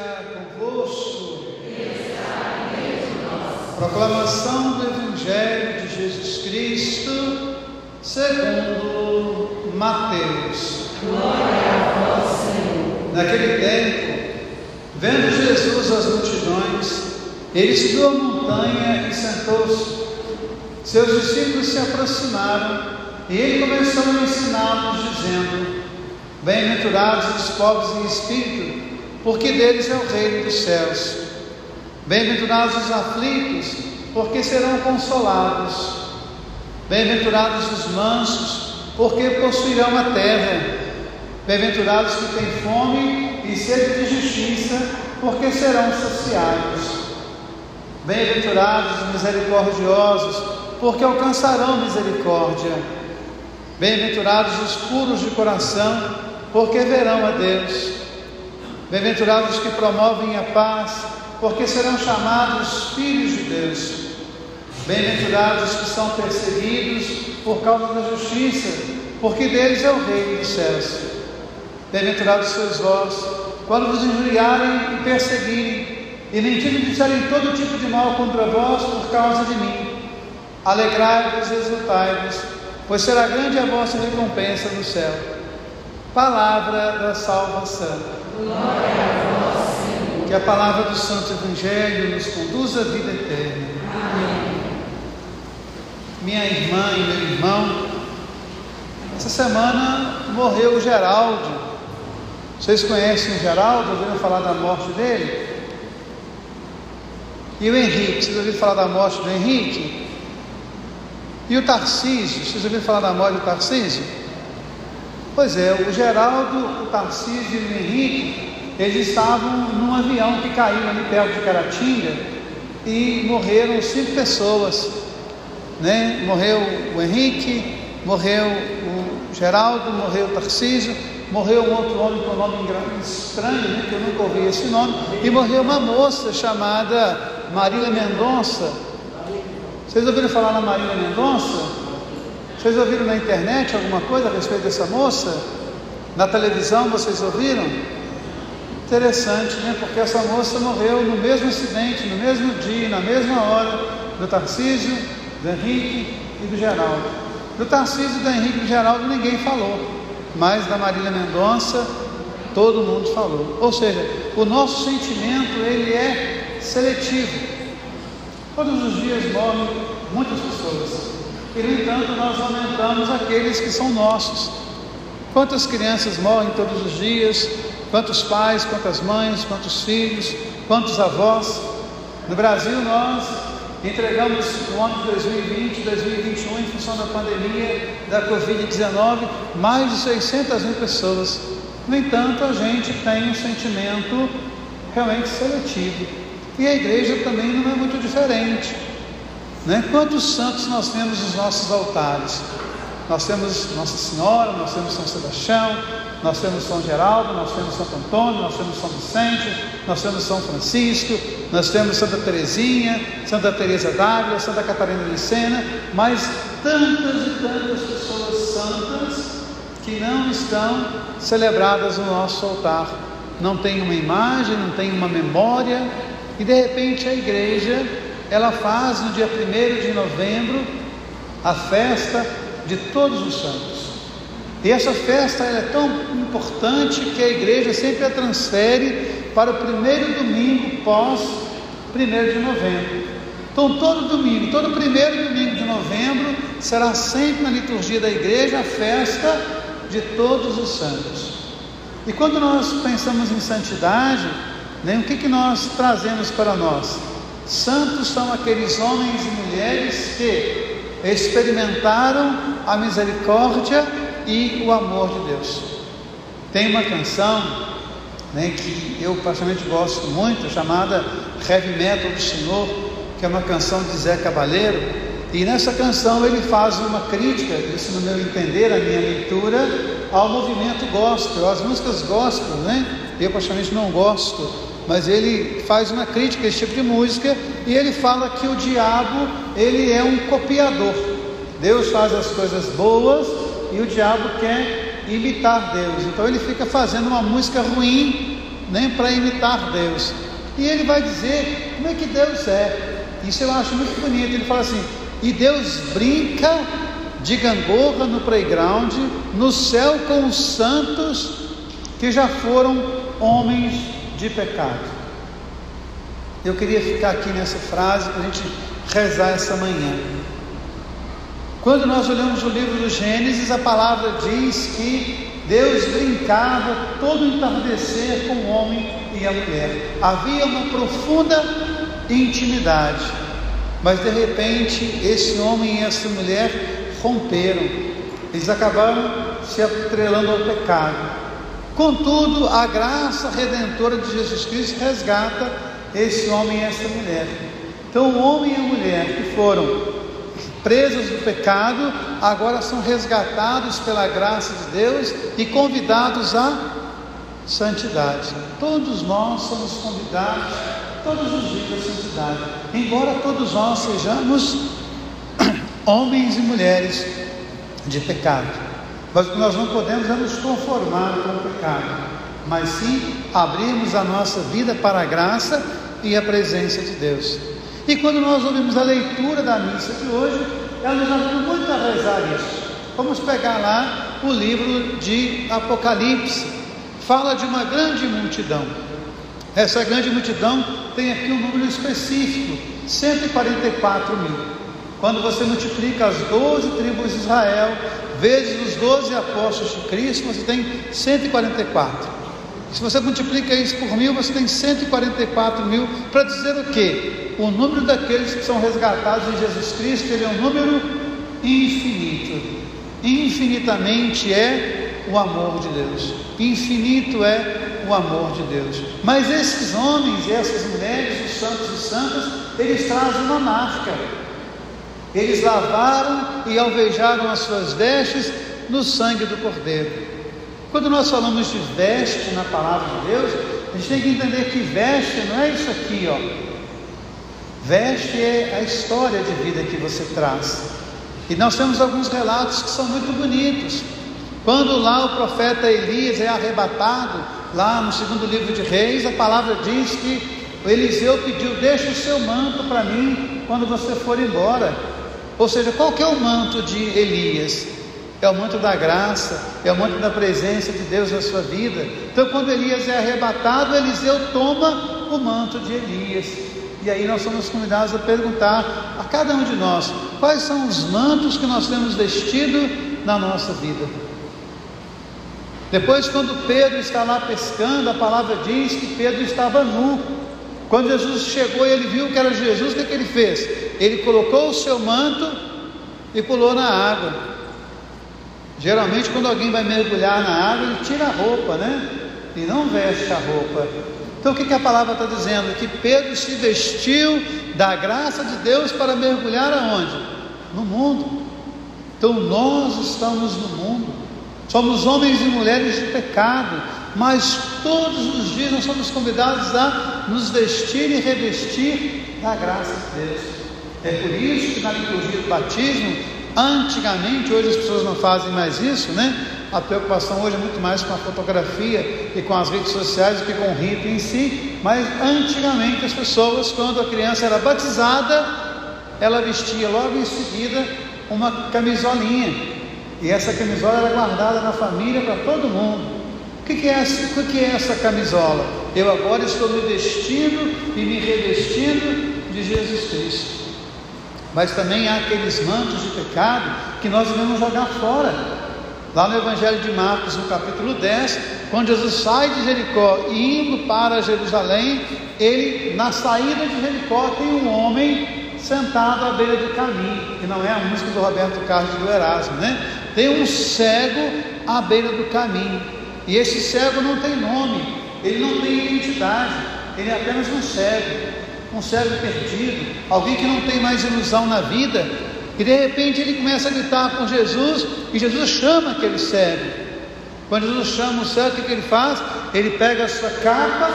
esteja convosco. Proclamação do Evangelho de Jesus Cristo, segundo Mateus. Glória a vós, Senhor. Naquele tempo, vendo Jesus as multidões, ele subiu a montanha e sentou-se. Seus discípulos se aproximaram e ele começou a ensiná-los, dizendo: Bem-aventurados os pobres em espírito, porque deles é o reino dos céus. Bem-aventurados os aflitos, porque serão consolados. Bem-aventurados os mansos, porque possuirão a terra. Bem-aventurados que têm fome e sede de justiça, porque serão saciados. Bem-aventurados os misericordiosos, porque alcançarão misericórdia. Bem-aventurados os puros de coração, porque verão a Deus. Bem-aventurados que promovem a paz, porque serão chamados filhos de Deus. Bem-aventurados que são perseguidos por causa da justiça, porque deles é o reino dos céus. Bem-aventurados sois vós, quando vos injuriarem e perseguirem, e mentindo disserem todo tipo de mal contra vós por causa de mim. Alegrai-vos e exultai-vos, pois será grande a vossa recompensa no céu. Palavra da salvação. Glória a Senhor. Que a palavra do Santo Evangelho nos conduza à vida eterna. Amém. Minha irmã e meu irmão, essa semana morreu o Geraldo. Vocês conhecem o Geraldo? Ouviram falar da morte dele? E o Henrique, vocês ouviram falar da morte do Henrique? E o Tarcísio, vocês ouviram falar da morte do Tarcísio? Pois é, o Geraldo, o Tarcísio e o Henrique, eles estavam num avião que caiu ali perto de Caratinga e morreram cinco pessoas. Né? Morreu o Henrique, morreu o Geraldo, morreu o Tarcísio, morreu um outro homem com um nome estranho, né? que eu nunca ouvi esse nome, e morreu uma moça chamada Marília Mendonça. Vocês ouviram falar na Marília Mendonça? Vocês ouviram na internet alguma coisa a respeito dessa moça? Na televisão vocês ouviram? Interessante, né? Porque essa moça morreu no mesmo acidente, no mesmo dia, na mesma hora, do Tarcísio, do Henrique e do Geraldo. Do Tarcísio, do Henrique e do Geraldo ninguém falou, mas da Marília Mendonça todo mundo falou. Ou seja, o nosso sentimento ele é seletivo. Todos os dias morrem muitas pessoas. E, no entanto, nós aumentamos aqueles que são nossos. Quantas crianças morrem todos os dias? Quantos pais, quantas mães, quantos filhos, quantos avós? No Brasil, nós entregamos no ano de 2020 2021, em função da pandemia da Covid-19, mais de 600 mil pessoas. No entanto, a gente tem um sentimento realmente seletivo. E a igreja também não é muito diferente. Né? Quantos santos nós temos nos nossos altares? Nós temos Nossa Senhora, nós temos São Sebastião, nós temos São Geraldo, nós temos Santo Antônio, nós temos São Vicente, nós temos São Francisco, nós temos Santa Teresinha, Santa Teresa d'Ávila, Santa Catarina de Sena, mas tantas e tantas pessoas santas que não estão celebradas no nosso altar. Não tem uma imagem, não tem uma memória, e de repente a igreja ela faz no dia 1 de novembro a festa de todos os santos. E essa festa é tão importante que a igreja sempre a transfere para o primeiro domingo pós 1 de novembro. Então, todo domingo, todo primeiro domingo de novembro, será sempre na liturgia da igreja a festa de todos os santos. E quando nós pensamos em santidade, né, o que, que nós trazemos para nós? Santos são aqueles homens e mulheres que experimentaram a misericórdia e o amor de Deus. Tem uma canção né, que eu particularmente gosto muito, chamada Heavy Metal do Senhor, que é uma canção de Zé Cabaleiro, e nessa canção ele faz uma crítica, isso no meu entender, a minha leitura, ao movimento gospel, às músicas gospel, né? Eu particularmente não gosto, mas ele faz uma crítica a esse tipo de música e ele fala que o diabo ele é um copiador. Deus faz as coisas boas e o diabo quer imitar Deus. Então ele fica fazendo uma música ruim, nem para imitar Deus. E ele vai dizer como é que Deus é. Isso eu acho muito bonito. Ele fala assim: e Deus brinca de gangorra no playground, no céu com os santos que já foram homens de pecado. Eu queria ficar aqui nessa frase para a gente rezar essa manhã. Quando nós olhamos o livro do Gênesis, a palavra diz que Deus brincava todo entardecer com o homem e a mulher. Havia uma profunda intimidade. Mas de repente, esse homem e essa mulher romperam. Eles acabaram se atrelando ao pecado. Contudo, a graça redentora de Jesus Cristo resgata esse homem e essa mulher. Então, o homem e a mulher que foram presos do pecado, agora são resgatados pela graça de Deus e convidados à santidade. Todos nós somos convidados todos os dias à santidade, embora todos nós sejamos homens e mulheres de pecado. Mas nós não podemos é nos conformar com o pecado, mas sim abrirmos a nossa vida para a graça e a presença de Deus. E quando nós ouvimos a leitura da missa de hoje, ela nos ajuda muito a rezar isso. Vamos pegar lá o livro de Apocalipse. Fala de uma grande multidão. Essa grande multidão tem aqui um número específico: 144 mil. Quando você multiplica as 12 tribos de Israel, vezes os 12 apóstolos de Cristo, você tem 144. Se você multiplica isso por mil, você tem 144 mil, para dizer o quê? O número daqueles que são resgatados em Jesus Cristo, ele é um número infinito. Infinitamente é o amor de Deus. Infinito é o amor de Deus. Mas esses homens e essas mulheres, os santos e santas, eles trazem uma marca. Eles lavaram e alvejaram as suas vestes no sangue do Cordeiro. Quando nós falamos de veste na palavra de Deus, a gente tem que entender que veste não é isso aqui, ó. Veste é a história de vida que você traz. E nós temos alguns relatos que são muito bonitos. Quando lá o profeta Elias é arrebatado, lá no segundo livro de Reis, a palavra diz que Eliseu pediu: Deixa o seu manto para mim quando você for embora. Ou seja, qual que é o manto de Elias? é o manto da graça, é o manto da presença de Deus na sua vida. Então, quando Elias é arrebatado, Eliseu toma o manto de Elias. E aí nós somos convidados a perguntar a cada um de nós: quais são os mantos que nós temos vestido na nossa vida? Depois, quando Pedro está lá pescando, a palavra diz que Pedro estava nu. Quando Jesus chegou e ele viu que era Jesus, o que, que ele fez? Ele colocou o seu manto e pulou na água. Geralmente, quando alguém vai mergulhar na água, ele tira a roupa, né? E não veste a roupa. Então, o que, que a palavra está dizendo? Que Pedro se vestiu da graça de Deus para mergulhar aonde? No mundo. Então, nós estamos no mundo. Somos homens e mulheres de pecado, mas todos os dias nós somos convidados a nos vestir e revestir da graça de Deus. É por isso que na liturgia do batismo Antigamente, hoje as pessoas não fazem mais isso, né? A preocupação hoje é muito mais com a fotografia e com as redes sociais do que com o rito em si. Mas antigamente as pessoas, quando a criança era batizada, ela vestia logo em seguida uma camisolinha. E essa camisola era guardada na família para todo mundo. O que, que, é, o que é essa camisola? Eu agora estou me vestindo e me revestindo de Jesus Cristo. Mas também há aqueles mantos de pecado que nós devemos jogar fora. Lá no Evangelho de Marcos, no capítulo 10, quando Jesus sai de Jericó e indo para Jerusalém, ele, na saída de Jericó, tem um homem sentado à beira do caminho, que não é a música do Roberto Carlos do Erasmo, né? Tem um cego à beira do caminho, e esse cego não tem nome, ele não tem identidade, ele é apenas um cego um cego perdido, alguém que não tem mais ilusão na vida, e de repente ele começa a gritar com Jesus, e Jesus chama aquele cego. Quando Jesus chama o cego, o que, que ele faz? Ele pega a sua capa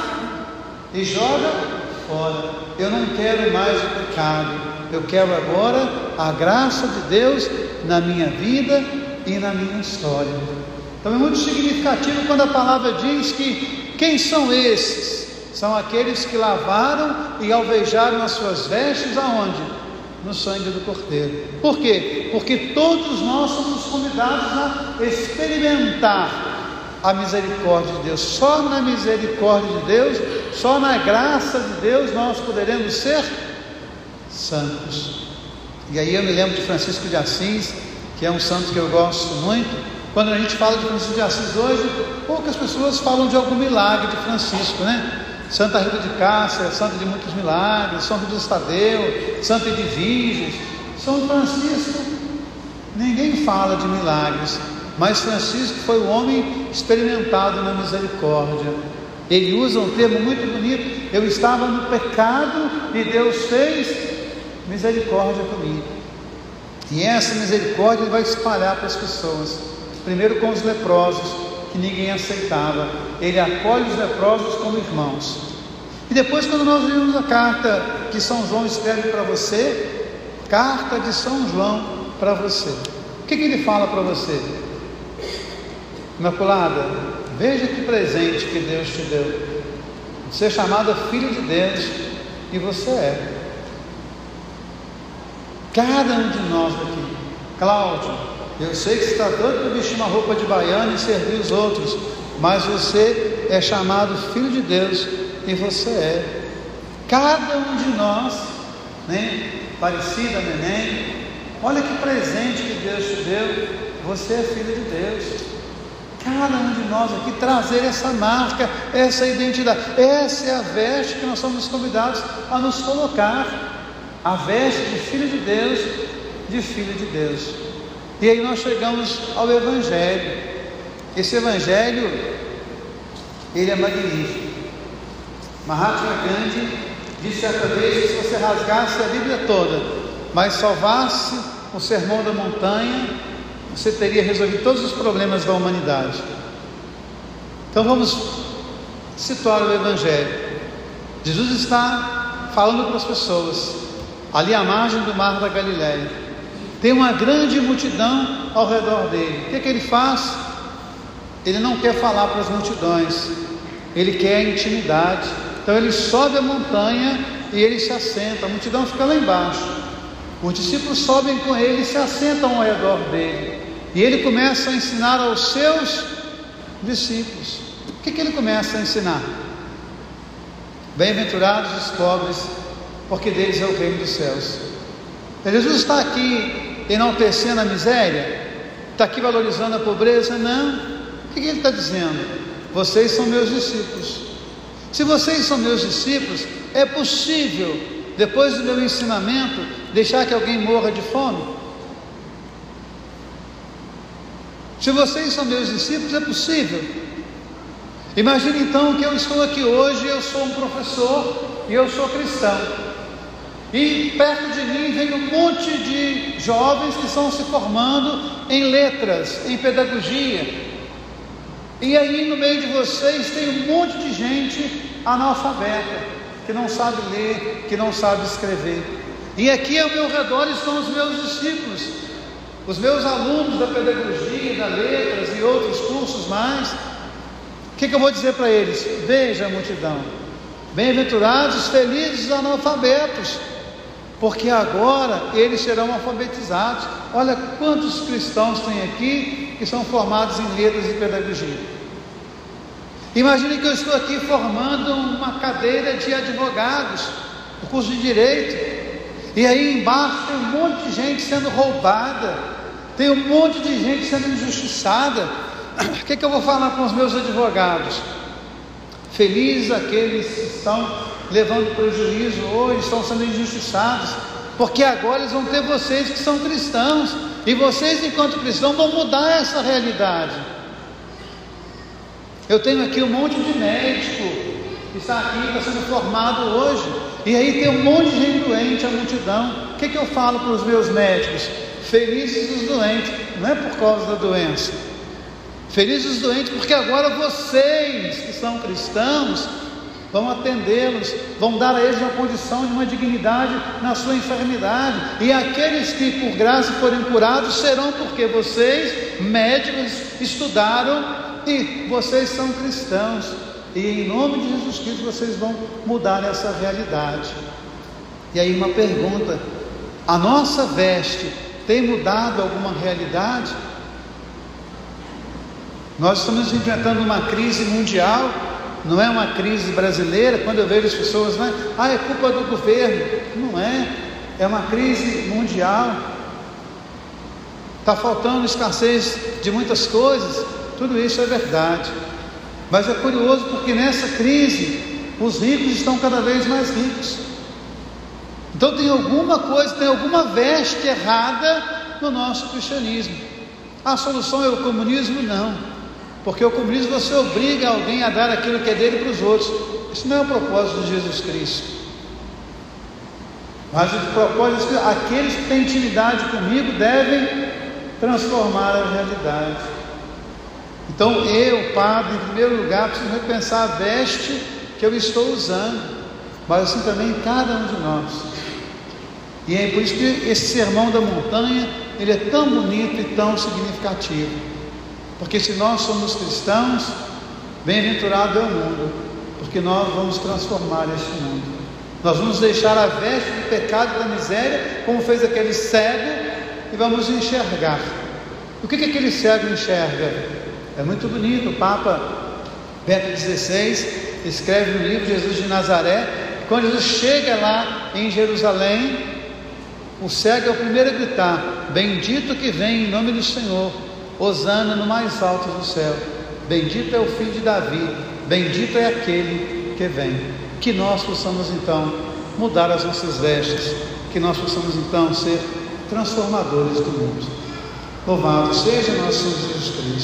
e joga fora. Eu não quero mais o pecado, eu quero agora a graça de Deus na minha vida e na minha história. Então é muito significativo quando a palavra diz que Quem são esses? São aqueles que lavaram e alvejaram as suas vestes aonde? No sangue do Cordeiro. Por quê? Porque todos nós somos convidados a experimentar a misericórdia de Deus. Só na misericórdia de Deus, só na graça de Deus nós poderemos ser santos. E aí eu me lembro de Francisco de Assis, que é um santo que eu gosto muito. Quando a gente fala de Francisco de Assis hoje, poucas pessoas falam de algum milagre de Francisco, né? Santa Rita de Cássia, santa de muitos milagres, São José Estadeu, Santa Edviges. São Francisco, ninguém fala de milagres, mas Francisco foi o homem experimentado na misericórdia. Ele usa um termo muito bonito: eu estava no pecado e Deus fez misericórdia comigo. E essa misericórdia vai espalhar para as pessoas. Primeiro com os leprosos, que ninguém aceitava. Ele acolhe os leprosos como irmãos. E depois, quando nós vimos a carta que São João escreve para você, carta de São João para você. O que, que ele fala para você? Imaculada, veja que presente que Deus te deu. Ser chamada filho de Deus, e você é. Cada um de nós aqui, Cláudio, eu sei que você está doido para vestir uma roupa de baiano e servir os outros, mas você é chamado filho de Deus e você é. Cada um de nós, né? Parecida, neném, olha que presente que Deus te deu, você é filho de Deus. Cada um de nós aqui trazer essa marca, essa identidade, essa é a veste que nós somos convidados a nos colocar a veste de filho de Deus, de filho de Deus. E aí nós chegamos ao Evangelho. Esse Evangelho, ele é magnífico. Mahatma Gandhi disse certa vez que se você rasgasse a Bíblia toda, mas salvasse o sermão da montanha, você teria resolvido todos os problemas da humanidade. Então vamos situar o Evangelho. Jesus está falando para as pessoas ali à margem do mar da Galiléia. Tem uma grande multidão ao redor dele. O que, é que ele faz? Ele não quer falar para as multidões, ele quer a intimidade. Então ele sobe a montanha e ele se assenta, a multidão fica lá embaixo. Os discípulos sobem com ele e se assentam ao redor dele. E ele começa a ensinar aos seus discípulos. O que, que ele começa a ensinar? Bem-aventurados os pobres porque deles é o reino dos céus. Jesus está aqui enaltecendo a miséria, está aqui valorizando a pobreza? Não. O que ele está dizendo? Vocês são meus discípulos. Se vocês são meus discípulos, é possível, depois do meu ensinamento, deixar que alguém morra de fome? Se vocês são meus discípulos, é possível. Imagine então que eu estou aqui hoje, eu sou um professor e eu sou cristão. E perto de mim vem um monte de jovens que estão se formando em letras, em pedagogia. E aí no meio de vocês tem um monte de gente analfabeta, que não sabe ler, que não sabe escrever. E aqui ao meu redor estão os meus discípulos, os meus alunos da pedagogia, da letras e outros cursos mais. O que, que eu vou dizer para eles? Veja a multidão. Bem-aventurados, felizes analfabetos porque agora eles serão alfabetizados. Olha quantos cristãos tem aqui que são formados em letras e pedagogia. Imagine que eu estou aqui formando uma cadeira de advogados, o curso de direito, e aí embaixo tem um monte de gente sendo roubada, tem um monte de gente sendo injustiçada. O que, é que eu vou falar com os meus advogados? Felizes aqueles que estão levando prejuízo hoje, estão sendo injustiçados, porque agora eles vão ter vocês que são cristãos, e vocês, enquanto cristãos, vão mudar essa realidade. Eu tenho aqui um monte de médico que está aqui, está sendo formado hoje, e aí tem um monte de gente doente, a multidão. O que, que eu falo para os meus médicos? Felizes os doentes, não é por causa da doença. Felizes os doentes, porque agora vocês que são cristãos vão atendê-los, vão dar a eles uma condição de uma dignidade na sua enfermidade. E aqueles que por graça forem curados serão porque vocês, médicos, estudaram e vocês são cristãos. E em nome de Jesus Cristo vocês vão mudar essa realidade. E aí uma pergunta: a nossa veste tem mudado alguma realidade? Nós estamos enfrentando uma crise mundial, não é uma crise brasileira. Quando eu vejo as pessoas, né? ah, é culpa do governo. Não é, é uma crise mundial. Está faltando escassez de muitas coisas, tudo isso é verdade. Mas é curioso porque nessa crise os ricos estão cada vez mais ricos. Então tem alguma coisa, tem alguma veste errada no nosso cristianismo. A solução é o comunismo? Não. Porque o comunismo você obriga alguém a dar aquilo que é dele para os outros. Isso não é o propósito de Jesus Cristo. Mas o propósito é que aqueles que têm intimidade comigo devem transformar a realidade. Então eu, padre, em primeiro lugar, preciso repensar a veste que eu estou usando, mas assim também cada um de nós. E é por isso que esse sermão da montanha, ele é tão bonito e tão significativo. Porque se nós somos cristãos, bem-aventurado é o mundo, porque nós vamos transformar este mundo. Nós vamos deixar a veste do pecado e da miséria, como fez aquele cego, e vamos enxergar. O que, que aquele cego enxerga? É muito bonito, o Papa Bento XVI escreve no livro Jesus de Nazaré, quando Jesus chega lá em Jerusalém, o cego é o primeiro a gritar: Bendito que vem em nome do Senhor, Osana no mais alto do céu. Bendito é o filho de Davi, bendito é aquele que vem. Que nós possamos então mudar as nossas vestes, que nós possamos então ser transformadores do mundo. Louvado seja nosso Jesus Cristo.